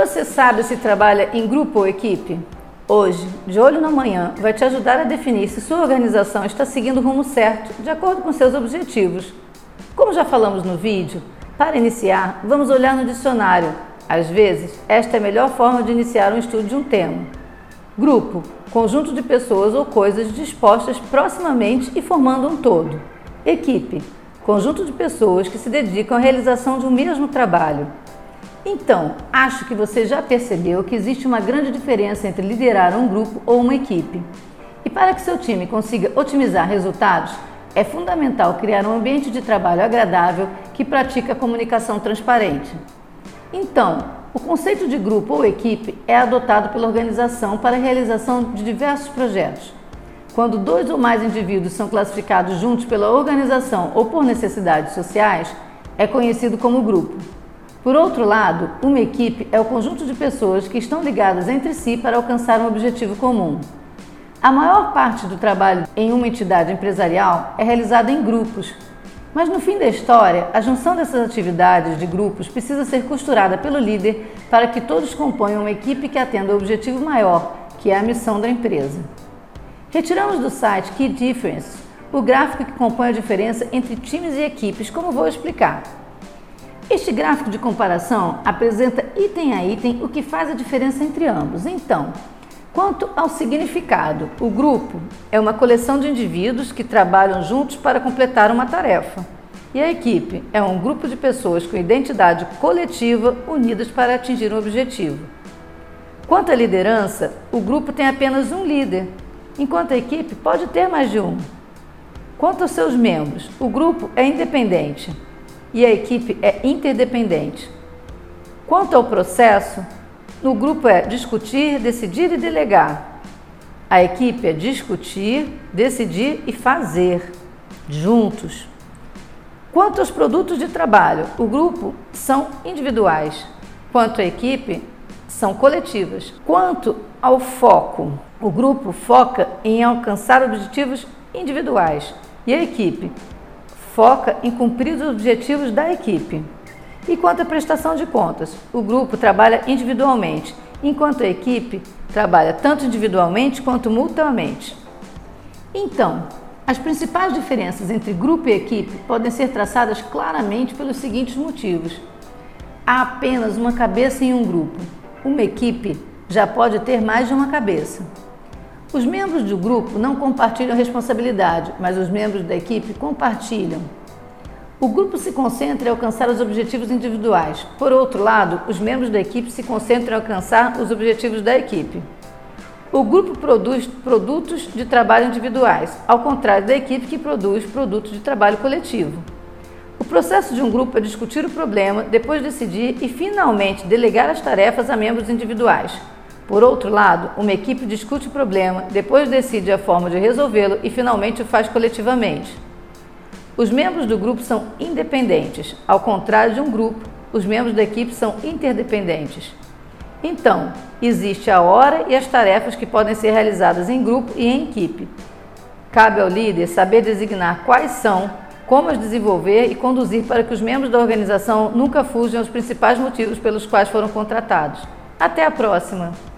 Você sabe se trabalha em grupo ou equipe? Hoje, de olho na manhã, vai te ajudar a definir se sua organização está seguindo o rumo certo, de acordo com seus objetivos. Como já falamos no vídeo, para iniciar, vamos olhar no dicionário. Às vezes, esta é a melhor forma de iniciar um estudo de um tema. Grupo conjunto de pessoas ou coisas dispostas proximamente e formando um todo. Equipe conjunto de pessoas que se dedicam à realização de um mesmo trabalho. Então, acho que você já percebeu que existe uma grande diferença entre liderar um grupo ou uma equipe. E para que seu time consiga otimizar resultados, é fundamental criar um ambiente de trabalho agradável que pratica a comunicação transparente. Então, o conceito de grupo ou equipe é adotado pela organização para a realização de diversos projetos. Quando dois ou mais indivíduos são classificados juntos pela organização ou por necessidades sociais, é conhecido como grupo. Por outro lado, uma equipe é o conjunto de pessoas que estão ligadas entre si para alcançar um objetivo comum. A maior parte do trabalho em uma entidade empresarial é realizada em grupos, mas no fim da história, a junção dessas atividades de grupos precisa ser costurada pelo líder para que todos componham uma equipe que atenda ao objetivo maior, que é a missão da empresa. Retiramos do site Key Difference o gráfico que compõe a diferença entre times e equipes, como vou explicar. Este gráfico de comparação apresenta item a item o que faz a diferença entre ambos. Então, Quanto ao significado, o grupo é uma coleção de indivíduos que trabalham juntos para completar uma tarefa. E a equipe é um grupo de pessoas com identidade coletiva unidas para atingir um objetivo. Quanto à liderança, o grupo tem apenas um líder, enquanto a equipe pode ter mais de um. Quanto aos seus membros, o grupo é independente e a equipe é interdependente. Quanto ao processo, no grupo é discutir, decidir e delegar. A equipe é discutir, decidir e fazer juntos. Quanto aos produtos de trabalho, o grupo são individuais. Quanto à equipe, são coletivas. Quanto ao foco, o grupo foca em alcançar objetivos individuais e a equipe foca em cumprir os objetivos da equipe. E quanto à prestação de contas, o grupo trabalha individualmente, enquanto a equipe trabalha tanto individualmente quanto mutuamente. Então, as principais diferenças entre grupo e equipe podem ser traçadas claramente pelos seguintes motivos. Há apenas uma cabeça em um grupo. Uma equipe já pode ter mais de uma cabeça. Os membros do grupo não compartilham responsabilidade, mas os membros da equipe compartilham. O grupo se concentra em alcançar os objetivos individuais. Por outro lado, os membros da equipe se concentram em alcançar os objetivos da equipe. O grupo produz produtos de trabalho individuais, ao contrário da equipe que produz produtos de trabalho coletivo. O processo de um grupo é discutir o problema, depois decidir e finalmente delegar as tarefas a membros individuais. Por outro lado, uma equipe discute o problema, depois decide a forma de resolvê-lo e finalmente o faz coletivamente. Os membros do grupo são independentes, ao contrário de um grupo, os membros da equipe são interdependentes. Então, existe a hora e as tarefas que podem ser realizadas em grupo e em equipe. Cabe ao líder saber designar quais são, como as desenvolver e conduzir para que os membros da organização nunca fujam aos principais motivos pelos quais foram contratados. Até a próxima!